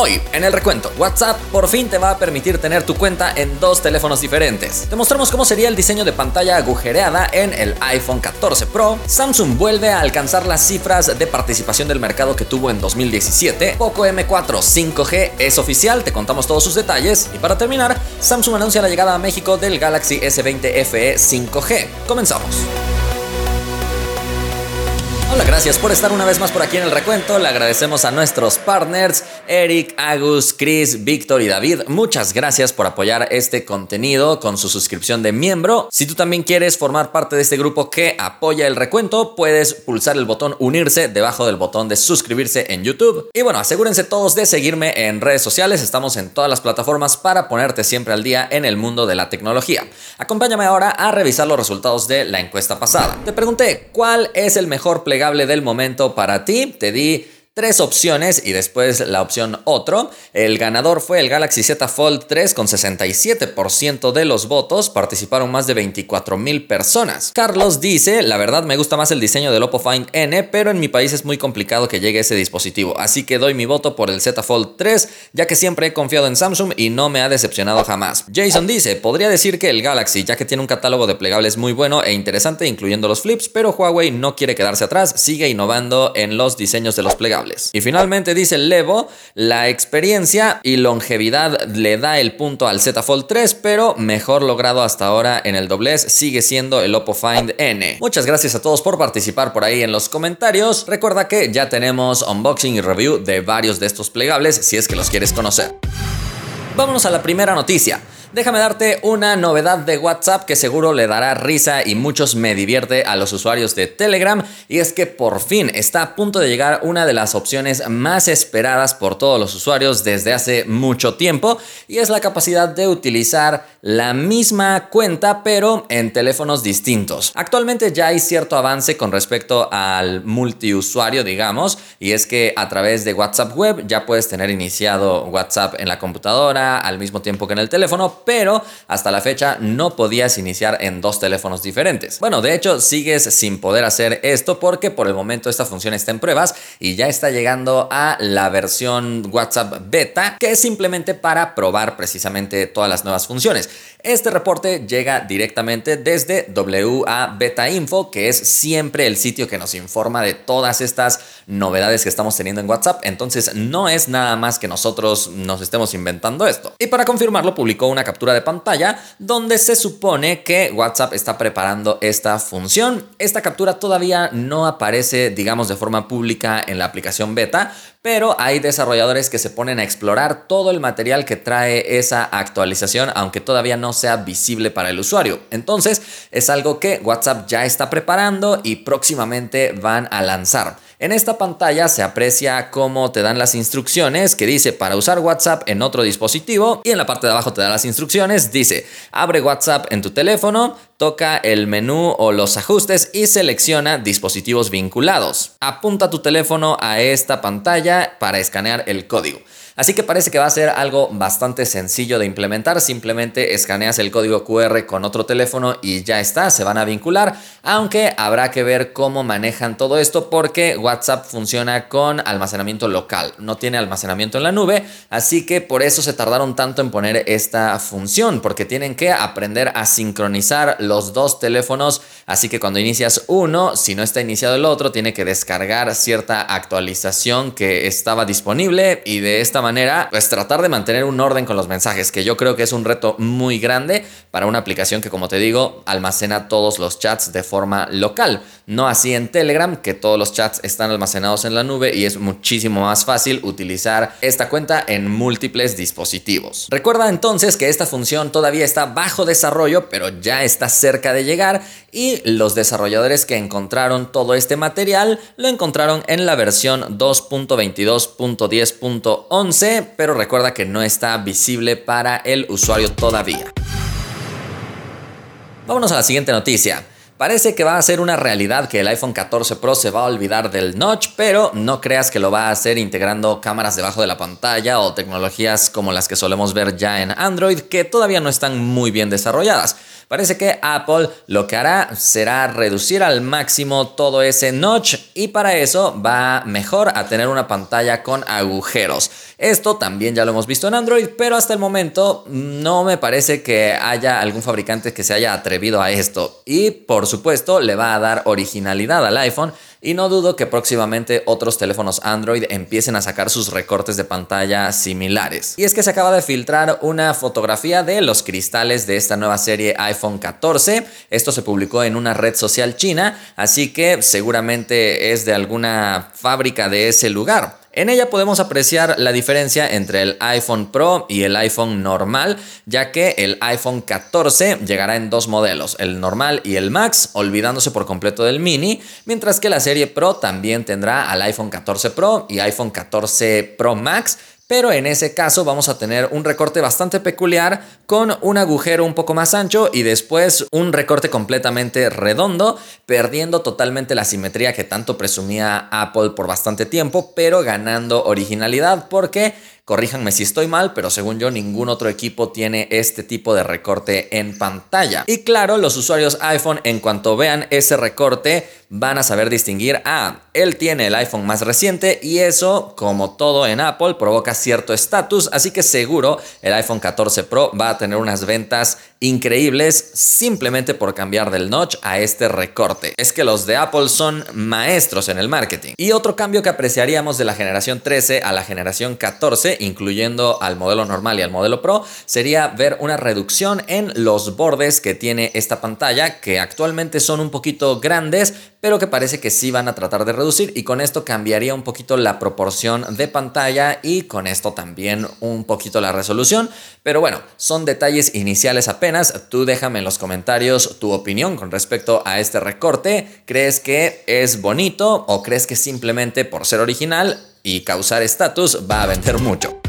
Hoy, en el recuento, WhatsApp por fin te va a permitir tener tu cuenta en dos teléfonos diferentes. Te mostramos cómo sería el diseño de pantalla agujereada en el iPhone 14 Pro. Samsung vuelve a alcanzar las cifras de participación del mercado que tuvo en 2017. Poco M4 5G es oficial, te contamos todos sus detalles. Y para terminar, Samsung anuncia la llegada a México del Galaxy S20 FE 5G. Comenzamos. Gracias por estar una vez más por aquí en el recuento. Le agradecemos a nuestros partners, Eric, Agus, Chris, Víctor y David. Muchas gracias por apoyar este contenido con su suscripción de miembro. Si tú también quieres formar parte de este grupo que apoya el recuento, puedes pulsar el botón unirse debajo del botón de suscribirse en YouTube. Y bueno, asegúrense todos de seguirme en redes sociales. Estamos en todas las plataformas para ponerte siempre al día en el mundo de la tecnología. Acompáñame ahora a revisar los resultados de la encuesta pasada. Te pregunté, ¿cuál es el mejor del momento para ti. Te di tres opciones y después la opción otro. El ganador fue el Galaxy Z Fold 3 con 67% de los votos. Participaron más de 24 mil personas. Carlos dice, la verdad me gusta más el diseño del Oppo Find N, pero en mi país es muy complicado que llegue ese dispositivo. Así que doy mi voto por el Z Fold 3, ya que siempre he confiado en Samsung y no me ha decepcionado jamás. Jason dice, podría decir que el Galaxy, ya que tiene un catálogo de plegables muy bueno e interesante, incluyendo los flips, pero Huawei no quiere quedarse atrás, sigue innovando en los diseños de los plegables. Y finalmente dice Levo, la experiencia y longevidad le da el punto al Z Fold 3, pero mejor logrado hasta ahora en el doblez sigue siendo el Oppo Find N. Muchas gracias a todos por participar por ahí en los comentarios. Recuerda que ya tenemos unboxing y review de varios de estos plegables si es que los quieres conocer. Vámonos a la primera noticia. Déjame darte una novedad de WhatsApp que seguro le dará risa y muchos me divierte a los usuarios de Telegram. Y es que por fin está a punto de llegar una de las opciones más esperadas por todos los usuarios desde hace mucho tiempo. Y es la capacidad de utilizar la misma cuenta pero en teléfonos distintos. Actualmente ya hay cierto avance con respecto al multiusuario digamos. Y es que a través de WhatsApp web ya puedes tener iniciado WhatsApp en la computadora al mismo tiempo que en el teléfono pero hasta la fecha no podías iniciar en dos teléfonos diferentes. Bueno, de hecho sigues sin poder hacer esto porque por el momento esta función está en pruebas y ya está llegando a la versión WhatsApp beta, que es simplemente para probar precisamente todas las nuevas funciones. Este reporte llega directamente desde WA Beta Info, que es siempre el sitio que nos informa de todas estas novedades que estamos teniendo en WhatsApp. Entonces no es nada más que nosotros nos estemos inventando esto. Y para confirmarlo, publicó una captura de pantalla donde se supone que WhatsApp está preparando esta función. Esta captura todavía no aparece, digamos, de forma pública en la aplicación beta, pero hay desarrolladores que se ponen a explorar todo el material que trae esa actualización, aunque todavía no sea visible para el usuario. Entonces, es algo que WhatsApp ya está preparando y próximamente van a lanzar. En esta pantalla se aprecia cómo te dan las instrucciones que dice para usar WhatsApp en otro dispositivo y en la parte de abajo te da las instrucciones, dice abre WhatsApp en tu teléfono, toca el menú o los ajustes y selecciona dispositivos vinculados. Apunta tu teléfono a esta pantalla para escanear el código. Así que parece que va a ser algo bastante sencillo de implementar. Simplemente escaneas el código QR con otro teléfono y ya está, se van a vincular. Aunque habrá que ver cómo manejan todo esto porque WhatsApp funciona con almacenamiento local, no tiene almacenamiento en la nube. Así que por eso se tardaron tanto en poner esta función, porque tienen que aprender a sincronizar los dos teléfonos. Así que cuando inicias uno, si no está iniciado el otro, tiene que descargar cierta actualización que estaba disponible y de esta manera manera, pues tratar de mantener un orden con los mensajes, que yo creo que es un reto muy grande para una aplicación que, como te digo, almacena todos los chats de forma local. No así en Telegram, que todos los chats están almacenados en la nube y es muchísimo más fácil utilizar esta cuenta en múltiples dispositivos. Recuerda entonces que esta función todavía está bajo desarrollo, pero ya está cerca de llegar y los desarrolladores que encontraron todo este material lo encontraron en la versión 2.22.10.11 pero recuerda que no está visible para el usuario todavía. Vámonos a la siguiente noticia. Parece que va a ser una realidad que el iPhone 14 Pro se va a olvidar del notch, pero no creas que lo va a hacer integrando cámaras debajo de la pantalla o tecnologías como las que solemos ver ya en Android, que todavía no están muy bien desarrolladas. Parece que Apple lo que hará será reducir al máximo todo ese notch y para eso va mejor a tener una pantalla con agujeros. Esto también ya lo hemos visto en Android, pero hasta el momento no me parece que haya algún fabricante que se haya atrevido a esto. Y por supuesto le va a dar originalidad al iPhone y no dudo que próximamente otros teléfonos Android empiecen a sacar sus recortes de pantalla similares. Y es que se acaba de filtrar una fotografía de los cristales de esta nueva serie iPhone 14. Esto se publicó en una red social china, así que seguramente es de alguna fábrica de ese lugar. En ella podemos apreciar la diferencia entre el iPhone Pro y el iPhone normal, ya que el iPhone 14 llegará en dos modelos, el normal y el Max, olvidándose por completo del mini, mientras que la serie Pro también tendrá al iPhone 14 Pro y iPhone 14 Pro Max, pero en ese caso vamos a tener un recorte bastante peculiar con un agujero un poco más ancho y después un recorte completamente redondo, perdiendo totalmente la simetría que tanto presumía Apple por bastante tiempo, pero ganando originalidad porque Corríjanme si estoy mal, pero según yo ningún otro equipo tiene este tipo de recorte en pantalla. Y claro, los usuarios iPhone en cuanto vean ese recorte van a saber distinguir, ah, él tiene el iPhone más reciente y eso, como todo en Apple, provoca cierto estatus, así que seguro el iPhone 14 Pro va a tener unas ventas increíbles simplemente por cambiar del notch a este recorte. Es que los de Apple son maestros en el marketing. Y otro cambio que apreciaríamos de la generación 13 a la generación 14 incluyendo al modelo normal y al modelo Pro, sería ver una reducción en los bordes que tiene esta pantalla, que actualmente son un poquito grandes, pero que parece que sí van a tratar de reducir y con esto cambiaría un poquito la proporción de pantalla y con esto también un poquito la resolución. Pero bueno, son detalles iniciales apenas. Tú déjame en los comentarios tu opinión con respecto a este recorte. ¿Crees que es bonito o crees que simplemente por ser original y causar estatus va a vender mucho.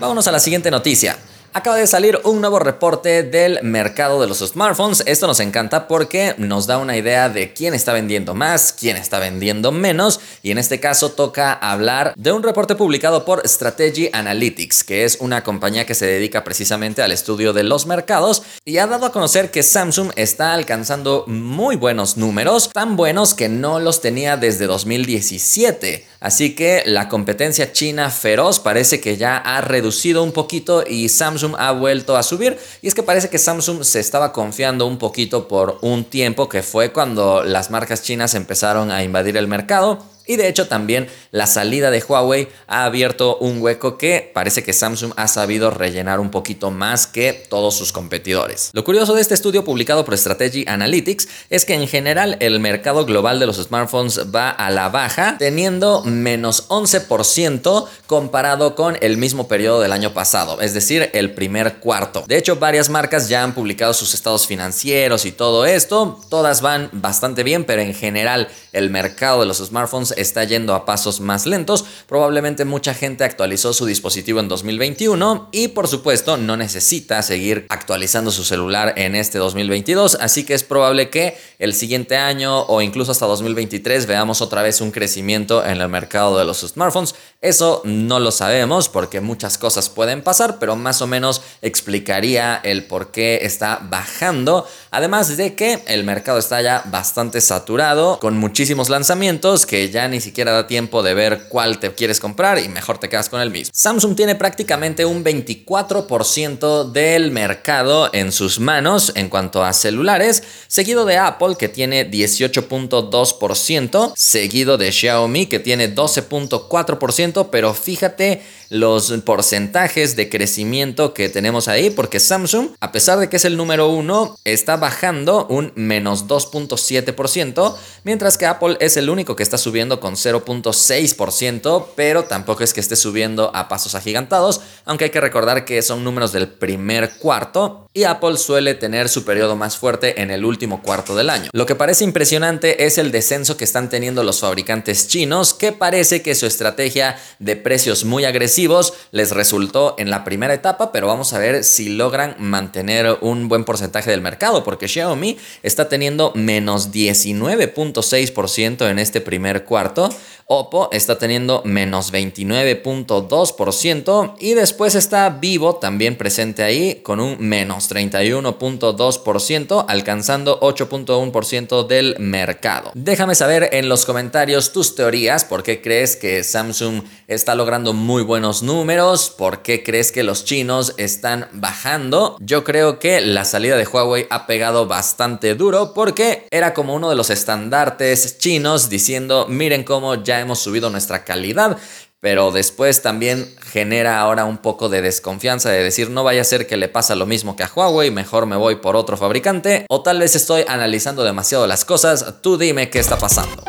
Vámonos a la siguiente noticia. Acaba de salir un nuevo reporte del mercado de los smartphones. Esto nos encanta porque nos da una idea de quién está vendiendo más, quién está vendiendo menos. Y en este caso toca hablar de un reporte publicado por Strategy Analytics, que es una compañía que se dedica precisamente al estudio de los mercados y ha dado a conocer que Samsung está alcanzando muy buenos números, tan buenos que no los tenía desde 2017. Así que la competencia china feroz parece que ya ha reducido un poquito y Samsung ha vuelto a subir. Y es que parece que Samsung se estaba confiando un poquito por un tiempo que fue cuando las marcas chinas empezaron a invadir el mercado y de hecho también la salida de Huawei ha abierto un hueco que parece que Samsung ha sabido rellenar un poquito más que todos sus competidores. Lo curioso de este estudio publicado por Strategy Analytics es que en general el mercado global de los smartphones va a la baja, teniendo menos 11% comparado con el mismo periodo del año pasado, es decir, el primer cuarto. De hecho, varias marcas ya han publicado sus estados financieros y todo esto, todas van bastante bien, pero en general el mercado de los smartphones está yendo a pasos más lentos. Probablemente mucha gente actualizó su dispositivo en 2021 y por supuesto no necesita seguir actualizando su celular en este 2022. Así que es probable que el siguiente año o incluso hasta 2023 veamos otra vez un crecimiento en el mercado de los smartphones. Eso no lo sabemos porque muchas cosas pueden pasar, pero más o menos explicaría el por qué está bajando. Además de que el mercado está ya bastante saturado con muchísimos lanzamientos que ya ni siquiera da tiempo de ver cuál te quieres comprar y mejor te quedas con el mismo. Samsung tiene prácticamente un 24% del mercado en sus manos en cuanto a celulares, seguido de Apple que tiene 18.2%, seguido de Xiaomi que tiene 12.4%, pero fíjate los porcentajes de crecimiento que tenemos ahí, porque Samsung, a pesar de que es el número uno, está bajando un menos 2.7%, mientras que Apple es el único que está subiendo con 0.6%, pero tampoco es que esté subiendo a pasos agigantados, aunque hay que recordar que son números del primer cuarto y Apple suele tener su periodo más fuerte en el último cuarto del año. Lo que parece impresionante es el descenso que están teniendo los fabricantes chinos, que parece que su estrategia de precios muy agresiva agresivos les resultó en la primera etapa, pero vamos a ver si logran mantener un buen porcentaje del mercado, porque Xiaomi está teniendo menos 19.6% en este primer cuarto. Oppo está teniendo menos 29.2% y después está Vivo también presente ahí con un menos 31.2% alcanzando 8.1% del mercado. Déjame saber en los comentarios tus teorías, por qué crees que Samsung está logrando muy buenos números, por qué crees que los chinos están bajando. Yo creo que la salida de Huawei ha pegado bastante duro porque era como uno de los estandartes chinos diciendo miren cómo ya hemos subido nuestra calidad, pero después también genera ahora un poco de desconfianza de decir no vaya a ser que le pasa lo mismo que a Huawei, mejor me voy por otro fabricante, o tal vez estoy analizando demasiado las cosas, tú dime qué está pasando.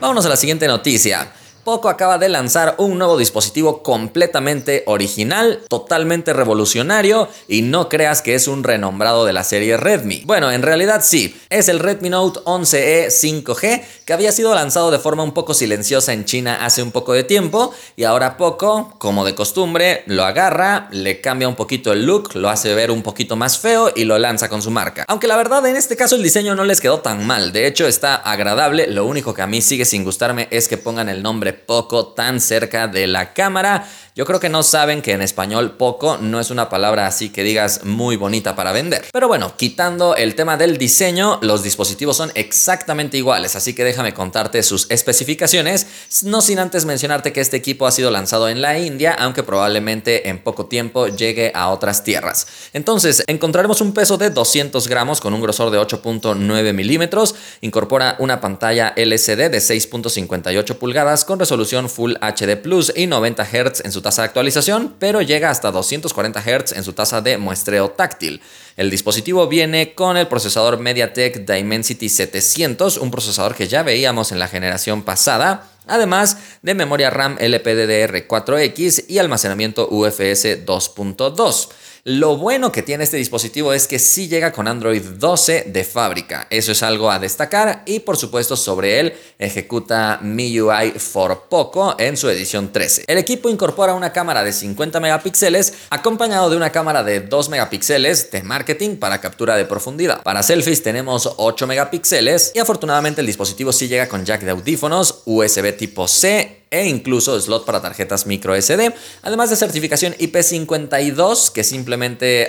Vámonos a la siguiente noticia. Poco acaba de lanzar un nuevo dispositivo completamente original, totalmente revolucionario y no creas que es un renombrado de la serie Redmi. Bueno, en realidad sí, es el Redmi Note 11E 5G que había sido lanzado de forma un poco silenciosa en China hace un poco de tiempo y ahora poco, como de costumbre, lo agarra, le cambia un poquito el look, lo hace ver un poquito más feo y lo lanza con su marca. Aunque la verdad en este caso el diseño no les quedó tan mal, de hecho está agradable, lo único que a mí sigue sin gustarme es que pongan el nombre poco tan cerca de la cámara. Yo creo que no saben que en español poco no es una palabra así que digas muy bonita para vender. Pero bueno, quitando el tema del diseño, los dispositivos son exactamente iguales, así que déjame contarte sus especificaciones, no sin antes mencionarte que este equipo ha sido lanzado en la India, aunque probablemente en poco tiempo llegue a otras tierras. Entonces, encontraremos un peso de 200 gramos con un grosor de 8.9 milímetros, incorpora una pantalla LCD de 6.58 pulgadas con resolución Full HD Plus y 90 Hz en su tasa de actualización, pero llega hasta 240 Hz en su tasa de muestreo táctil. El dispositivo viene con el procesador MediaTek Dimensity 700, un procesador que ya veíamos en la generación pasada, además de memoria RAM LPDDR4X y almacenamiento UFS 2.2. Lo bueno que tiene este dispositivo es que sí llega con Android 12 de fábrica. Eso es algo a destacar y por supuesto sobre él ejecuta MIUI for Poco en su edición 13. El equipo incorpora una cámara de 50 megapíxeles acompañado de una cámara de 2 megapíxeles de marketing para captura de profundidad. Para selfies tenemos 8 megapíxeles y afortunadamente el dispositivo sí llega con jack de audífonos, USB tipo C e incluso slot para tarjetas micro SD, además de certificación IP52 que simplemente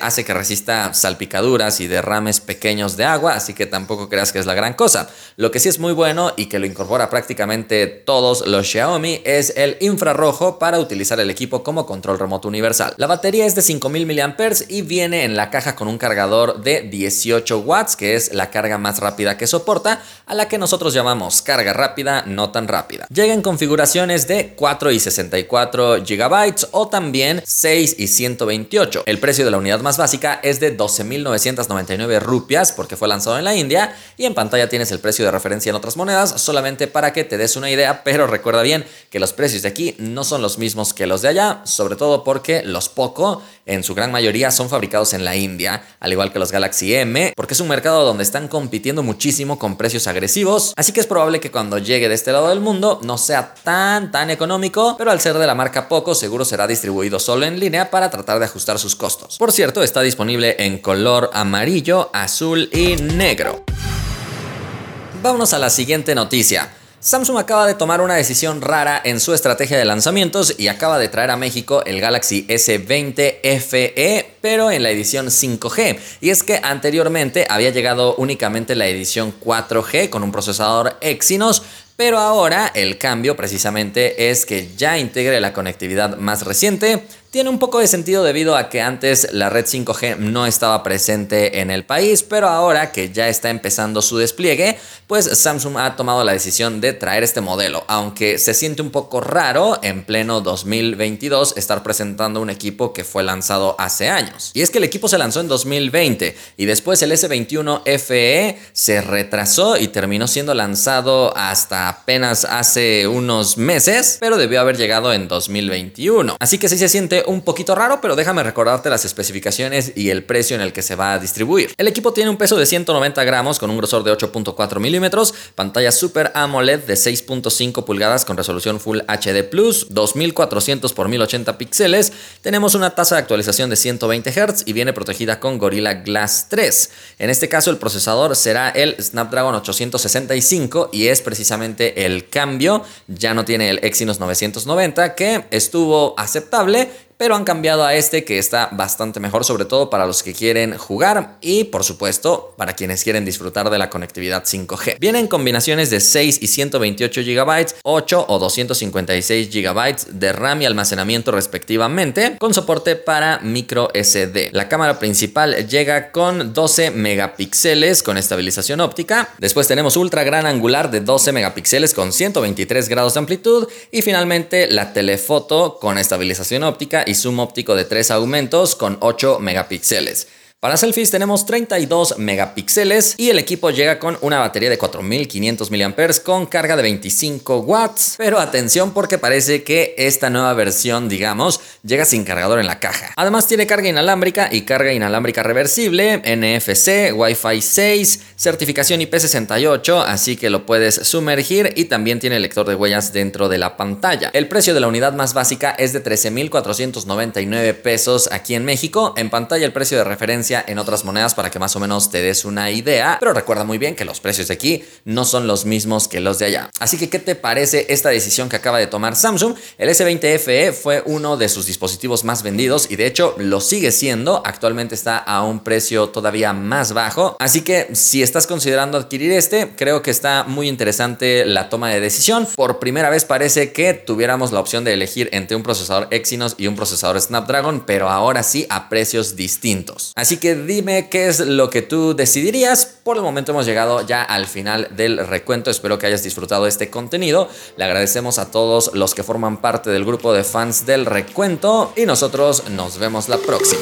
hace que resista salpicaduras y derrames pequeños de agua, así que tampoco creas que es la gran cosa. Lo que sí es muy bueno y que lo incorpora prácticamente todos los Xiaomi es el infrarrojo para utilizar el equipo como control remoto universal. La batería es de 5000 mAh y viene en la caja con un cargador de 18 watts, que es la carga más rápida que soporta, a la que nosotros llamamos carga rápida, no tan rápida. Llega en configuraciones de 4 y 64 GB o también 6 y 128. El precio de la unidad más básica es de 12.999 rupias porque fue lanzado en la India y en pantalla tienes el precio de referencia en otras monedas solamente para que te des una idea, pero recuerda bien que los precios de aquí no son los mismos que los de allá, sobre todo porque los Poco en su gran mayoría son fabricados en la India, al igual que los Galaxy M, porque es un mercado donde están compitiendo muchísimo con precios agresivos, así que es probable que cuando llegue de este lado del mundo no sea tan tan económico, pero al ser de la marca Poco seguro será distribuido solo en línea para tratar de ajustar sus costos. Por cierto, está disponible en color amarillo, azul y negro. Vámonos a la siguiente noticia. Samsung acaba de tomar una decisión rara en su estrategia de lanzamientos y acaba de traer a México el Galaxy S20 FE, pero en la edición 5G. Y es que anteriormente había llegado únicamente la edición 4G con un procesador Exynos, pero ahora el cambio precisamente es que ya integre la conectividad más reciente, tiene un poco de sentido debido a que antes la red 5G no estaba presente en el país, pero ahora que ya está empezando su despliegue, pues Samsung ha tomado la decisión de traer este modelo, aunque se siente un poco raro en pleno 2022 estar presentando un equipo que fue lanzado hace años. Y es que el equipo se lanzó en 2020 y después el S21 FE se retrasó y terminó siendo lanzado hasta apenas hace unos meses, pero debió haber llegado en 2021. Así que sí se siente un poquito raro, pero déjame recordarte las especificaciones y el precio en el que se va a distribuir. El equipo tiene un peso de 190 gramos con un grosor de 8.4 milímetros, pantalla Super AMOLED de 6.5 pulgadas con resolución Full HD Plus, 2400 x 1080 píxeles. Tenemos una tasa de actualización de 120 Hz y viene protegida con Gorilla Glass 3. En este caso el procesador será el Snapdragon 865 y es precisamente el cambio. Ya no tiene el Exynos 990 que estuvo aceptable pero han cambiado a este que está bastante mejor, sobre todo para los que quieren jugar y por supuesto para quienes quieren disfrutar de la conectividad 5G. Vienen combinaciones de 6 y 128 GB, 8 o 256 GB de RAM y almacenamiento respectivamente, con soporte para micro SD. La cámara principal llega con 12 megapíxeles con estabilización óptica. Después tenemos ultra gran angular de 12 megapíxeles con 123 grados de amplitud y finalmente la telefoto con estabilización óptica zoom óptico de 3 aumentos con 8 megapíxeles. Para selfies tenemos 32 megapíxeles y el equipo llega con una batería de 4500 mAh con carga de 25 watts. Pero atención porque parece que esta nueva versión, digamos, llega sin cargador en la caja. Además tiene carga inalámbrica y carga inalámbrica reversible, NFC, Wi-Fi 6, certificación IP68, así que lo puedes sumergir y también tiene lector de huellas dentro de la pantalla. El precio de la unidad más básica es de 13.499 pesos aquí en México. En pantalla el precio de referencia en otras monedas para que más o menos te des una idea, pero recuerda muy bien que los precios de aquí no son los mismos que los de allá. Así que, ¿qué te parece esta decisión que acaba de tomar Samsung? El S20 FE fue uno de sus dispositivos más vendidos y de hecho lo sigue siendo. Actualmente está a un precio todavía más bajo. Así que si estás considerando adquirir este, creo que está muy interesante la toma de decisión. Por primera vez parece que tuviéramos la opción de elegir entre un procesador Exynos y un procesador Snapdragon, pero ahora sí a precios distintos. Así que dime qué es lo que tú decidirías. Por el momento hemos llegado ya al final del recuento. Espero que hayas disfrutado este contenido. Le agradecemos a todos los que forman parte del grupo de fans del recuento y nosotros nos vemos la próxima.